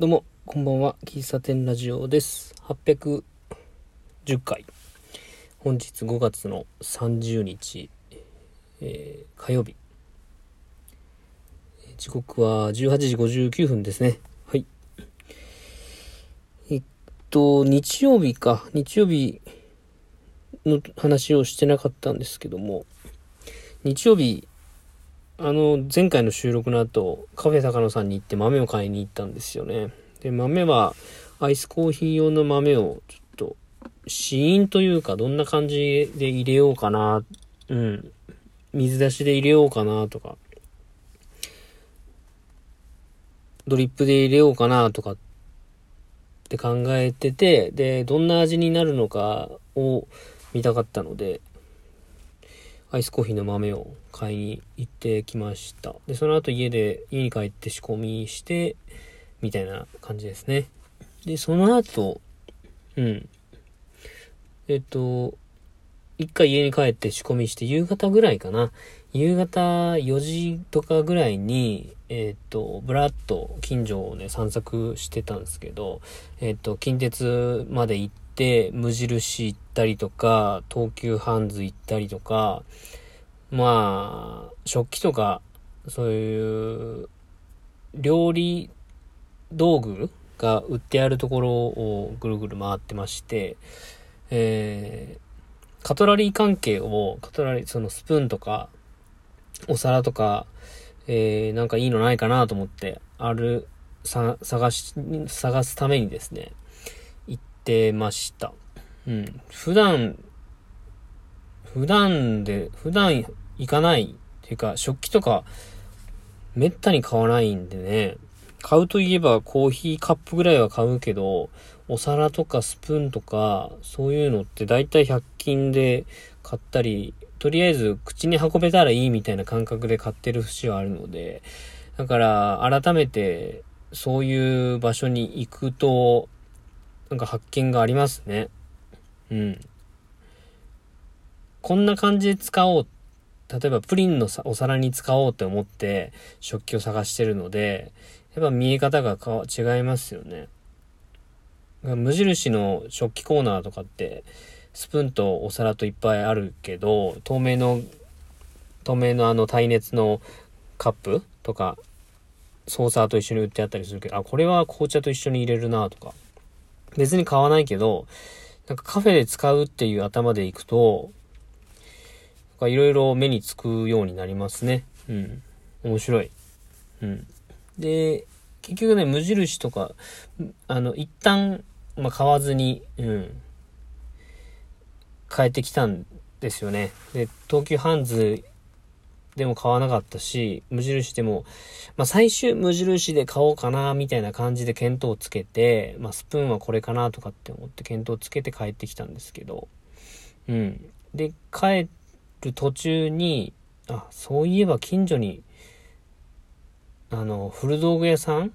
どうも、こんばんは。喫茶店ラジオです。810回。本日5月の30日、えー火曜日。時刻は18時59分ですね。はい。えっと、日曜日か。日曜日の話をしてなかったんですけども、日曜日、あの、前回の収録の後、カフェ高野さんに行って豆を買いに行ったんですよね。で、豆は、アイスコーヒー用の豆を、ちょっと、試飲というか、どんな感じで入れようかな、うん。水出しで入れようかなとか、ドリップで入れようかなとかって考えてて、で、どんな味になるのかを見たかったので、アイスコーヒーの豆を買いに行ってきました。で、その後家で、家に帰って仕込みして、みたいな感じですね。で、その後、うん。えっと、一回家に帰って仕込みして、夕方ぐらいかな。夕方4時とかぐらいに、えっと、ブラッと近所をね、散策してたんですけど、えっと、近鉄まで行って、無印行ったりとか、東急ハンズ行ったりとか、まあ、食器とか、そういう、料理道具が売ってあるところをぐるぐる回ってまして、えー、カトラリー関係を、カトラリー、そのスプーンとか、お皿とか、えー、なんかいいのないかなと思って、ある、さ、探し、探すためにですね、行ってました。うん。普段、普段で、普段行かないっていうか、食器とか、めったに買わないんでね、買うといえばコーヒーカップぐらいは買うけど、お皿とかスプーンとか、そういうのって大体100均で買ったり、とりあえず口に運べたらいいみたいな感覚で買ってる節はあるので、だから改めてそういう場所に行くと、なんか発見がありますね。うん。こんな感じで使おう。例えばプリンのお皿に使おうって思って食器を探してるので、やっぱ見え方が違いますよね。無印の食器コーナーとかって、スプーンとお皿といっぱいあるけど、透明の、透明のあの耐熱のカップとか、ソーサーと一緒に売ってあったりするけど、あ、これは紅茶と一緒に入れるなとか。別に買わないけど、なんかカフェで使うっていう頭でいくと、いろいろ目につくようになりますね。うん。面白い。うん。で、結局ね、無印とか、あの、一旦、まあ、買わずに、うん、変えてきたんですよね。で、東急ハンズでも買わなかったし、無印でも、まあ、最終無印で買おうかな、みたいな感じで見当をつけて、まあ、スプーンはこれかなとかって思って見当をつけて帰ってきたんですけど、うん。で、帰る途中に、あ、そういえば近所に、あの、古道具屋さん？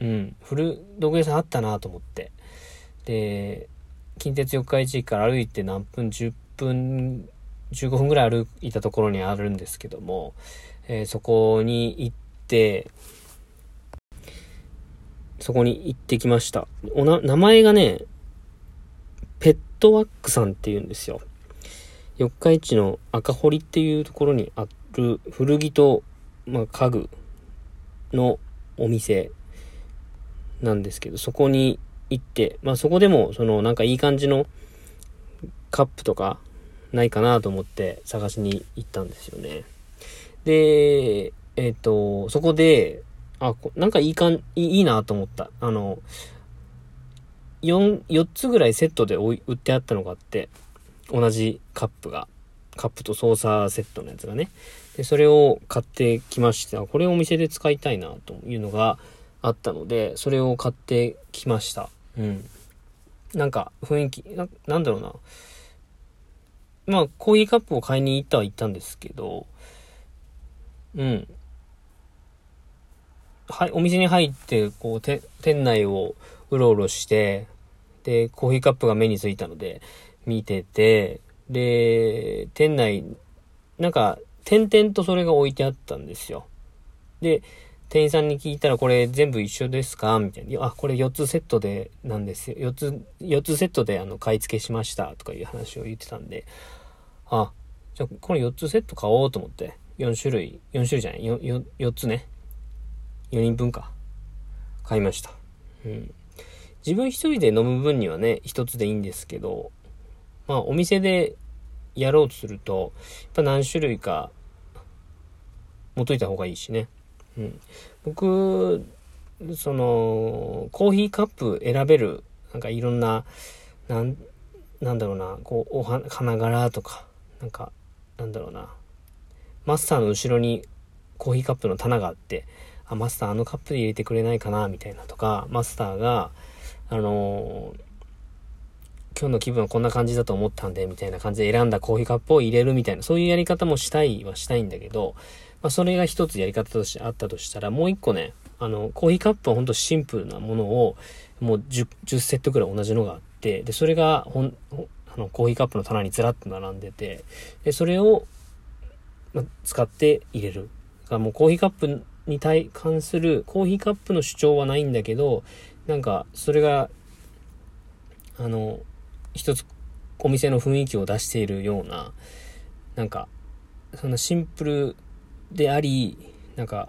うん、古道具屋さんあったなと思って。で、近鉄四日市駅から歩いて何分、10分、15分ぐらい歩いたところにあるんですけども、えーそこに行って、そこに行ってきました。おな、名前がね、ペットワックさんって言うんですよ。四日市の赤堀っていうところにある古着と、まあ、家具のお店なんですけど、そこに行って、まあそこでも、そのなんかいい感じのカップとかないかなと思って探しに行ったんですよね。で、えっ、と、そこで、あ、こなんかいいかん、いいなと思った。あの、4、4つぐらいセットで売ってあったのがあって、同じカップが、カップとソーサーセットのやつがね。で、それを買ってきまして、これをお店で使いたいなというのがあったので、それを買ってきました。うん。なんか雰囲気、ななんだろうな。まあ、コーヒーカップを買いに行ったは行ったんですけど、うん。はい、お店に入って、こう、て、店内をうろうろして、で、コーヒーカップが目についたので、見てて、で、店内、なんか、点々とそれが置いてあったんですよ。で、店員さんに聞いたらこれ全部一緒ですか？みたいな。あ、これ4つセットでなんですよ。4つ、4つセットであの、買い付けしましたとかいう話を言ってたんで、あ、じゃあこの4つセット買おうと思って、4種類、4種類じゃない、4, 4, 4つね。4人分か。買いました。うん。自分一人で飲む分にはね、1つでいいんですけど、まあお店でやろうとすると、やっぱ何種類か持っといた方がいいしね。うん。僕、その、コーヒーカップ選べる、なんかいろんな、なん、なんだろうな、こう、お花柄とか、なんか、なんだろうな、マスターの後ろにコーヒーカップの棚があって、あ、マスターあのカップで入れてくれないかな、みたいなとか、マスターが、あのー、今日の気分はこんな感じだと思ったんで、みたいな感じで選んだコーヒーカップを入れるみたいな、そういうやり方もしたいはしたいんだけど、まあ、それが一つやり方としてあったとしたら、もう一個ね、あの、コーヒーカップはほんとシンプルなものを、もう 10, 10セットくらい同じのがあって、で、それがほん、あの、コーヒーカップの棚にずらっと並んでて、で、それを、ま、使って入れる。だからもうコーヒーカップに対関する、コーヒーカップの主張はないんだけど、なんか、それが、あの、一つお店の雰囲気を出しているような、なんか、そんなシンプルであり、なんか、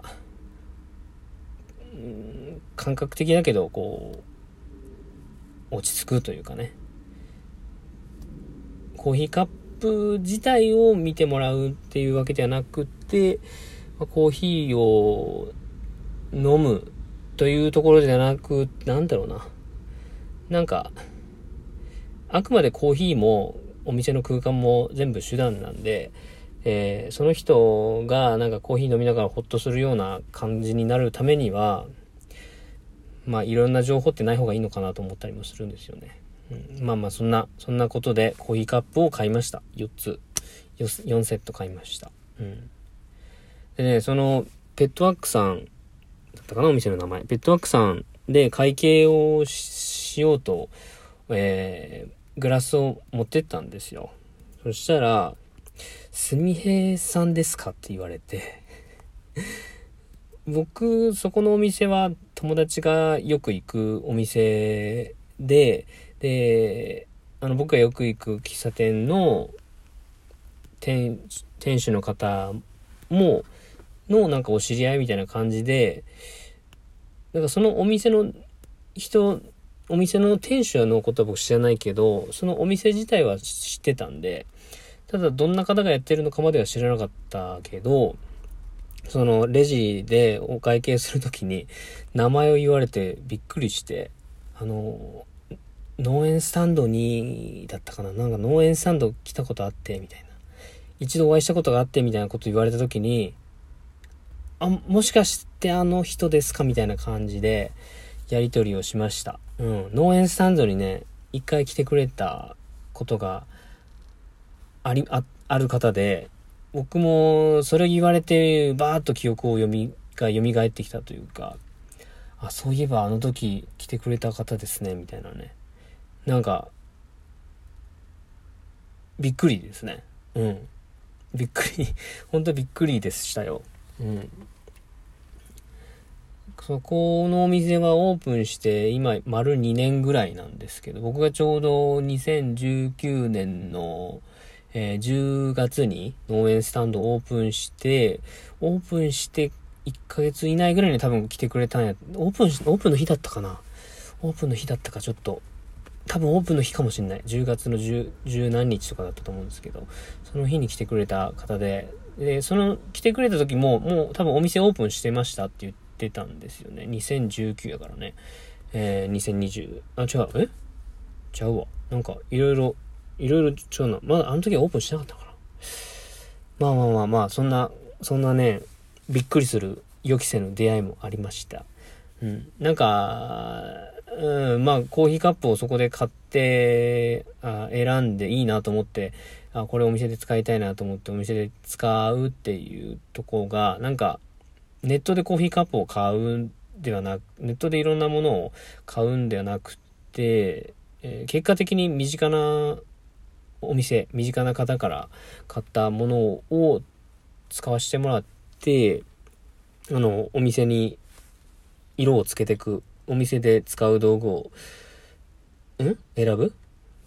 感覚的だけど、こう、落ち着くというかね。コーヒーカップ自体を見てもらうっていうわけではなくて、コーヒーを飲むというところじゃなく、なんだろうな。なんか、あくまでコーヒーもお店の空間も全部手段なんで、えー、その人がなんかコーヒー飲みながらホッとするような感じになるためには、まあいろんな情報ってない方がいいのかなと思ったりもするんですよね。まあまあそんな、そんなことでコーヒーカップを買いました。4つ。4セット買いました。うん。でね、その、ペットワックさん、だったかなお店の名前。ペットワックさんで会計をしようと、えー、グラスを持ってったんですよ。そしたら、すみへいさんですかって言われて 僕、そこのお店は友達がよく行くお店で、で、あの、僕がよく行く喫茶店の店、店主の方も、のなんかお知り合いみたいな感じで、なんかそのお店の人お店の店主のことは僕知らないけど、そのお店自体は知ってたんで、ただどんな方がやってるのかまでは知らなかったけど、そのレジでお会計するときに名前を言われてびっくりして、あの、農園スタンドに、だったかななんか農園スタンド来たことあって、みたいな。一度お会いしたことがあって、みたいなこと言われたときに、あ、もしかしてあの人ですかみたいな感じで、やり取りをしました。うん。農園スタンドにね、一回来てくれたことがあり、あ、ある方で、僕もそれを言われて、バーッと記憶を読み、が蘇ってきたというか、あ、そういえばあの時来てくれた方ですね、みたいなね。なんか、びっくりですね。うん。びっくり、本当びっくりでしたよ。うん。そこのお店はオープンして今丸2年ぐらいなんですけど、僕がちょうど2019年の、えー、10月に農園スタンドオープンして、オープンして1ヶ月以内ぐらいに多分来てくれたんや。オープン、オープンの日だったかなオープンの日だったかちょっと、多分オープンの日かもしんない。10月の10、10何日とかだったと思うんですけど、その日に来てくれた方で、で、その来てくれた時も、もう多分お店オープンしてましたって言って、たんですよね。2019やからね。えー、2020、あ、違う、え？ちゃうわ。なんか、いろいろ、いろいろ違うな。まだあの時はオープンしてなかったかな。まあまあまあまあ、そんな、そんなね、びっくりする予期せぬ出会いもありました。うん。なんか、うん、まあ、コーヒーカップをそこで買って、あ選んでいいなと思って、あ、これお店で使いたいなと思ってお店で使うっていうとこが、なんか、ネットでコーヒーカップを買うんではなく、ネットでいろんなものを買うんではなくて、えー、結果的に身近なお店、身近な方から買ったものを使わせてもらって、あの、お店に色をつけてく、お店で使う道具を、ん選ぶ？っ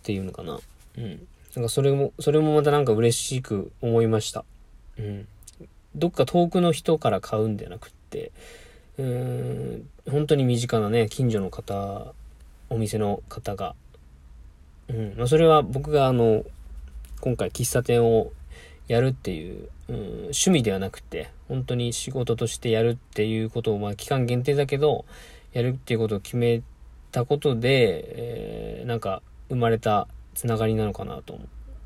ていうのかな。うん。なんかそれも、それもまたなんか嬉しく思いました。うん。どっか遠くの人から買うんじゃなくって、うーん、本当に身近なね、近所の方、お店の方が、うん、まあ、それは僕があの、今回喫茶店をやるっていう、うん、趣味ではなくて、本当に仕事としてやるっていうことを、まあ期間限定だけど、やるっていうことを決めたことで、えー、なんか生まれたつながりなのかなと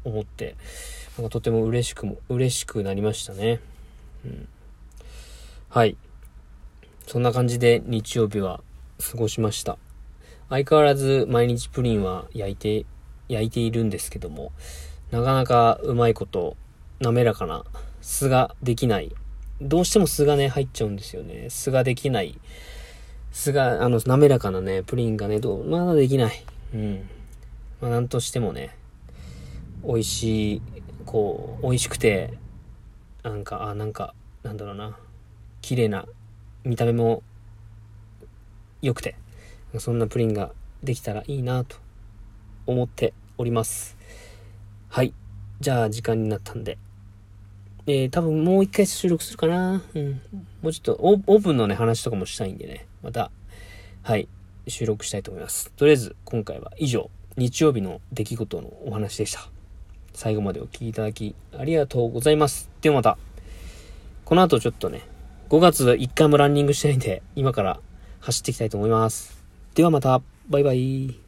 思って、なんかとても嬉しくも、嬉しくなりましたね。うん。はい。そんな感じで日曜日は過ごしました。相変わらず毎日プリンは焼いて、焼いているんですけども、なかなかうまいこと、滑らかな酢ができない。どうしても酢がね、入っちゃうんですよね。酢ができない。酢が、あの、滑らかなね、プリンがね、どう、まだできない。うん。まあ、なんとしてもね、美味しい、こう、美味しくて、なんか、あ、なんか、なんだろうな、綺麗な、見た目も良くて、そんなプリンができたらいいなと思っております。はい。じゃあ時間になったんで。えー、多分もう一回収録するかな。うん。もうちょっとオープンのね、話とかもしたいんでね。また、はい。収録したいと思います。とりあえず、今回は以上、日曜日の出来事のお話でした。最後までお聴きいただきありがとうございます。ではまた。この後ちょっとね、5月1回もランニングしてないんで、今から走っていきたいと思います。ではまた、バイバイ。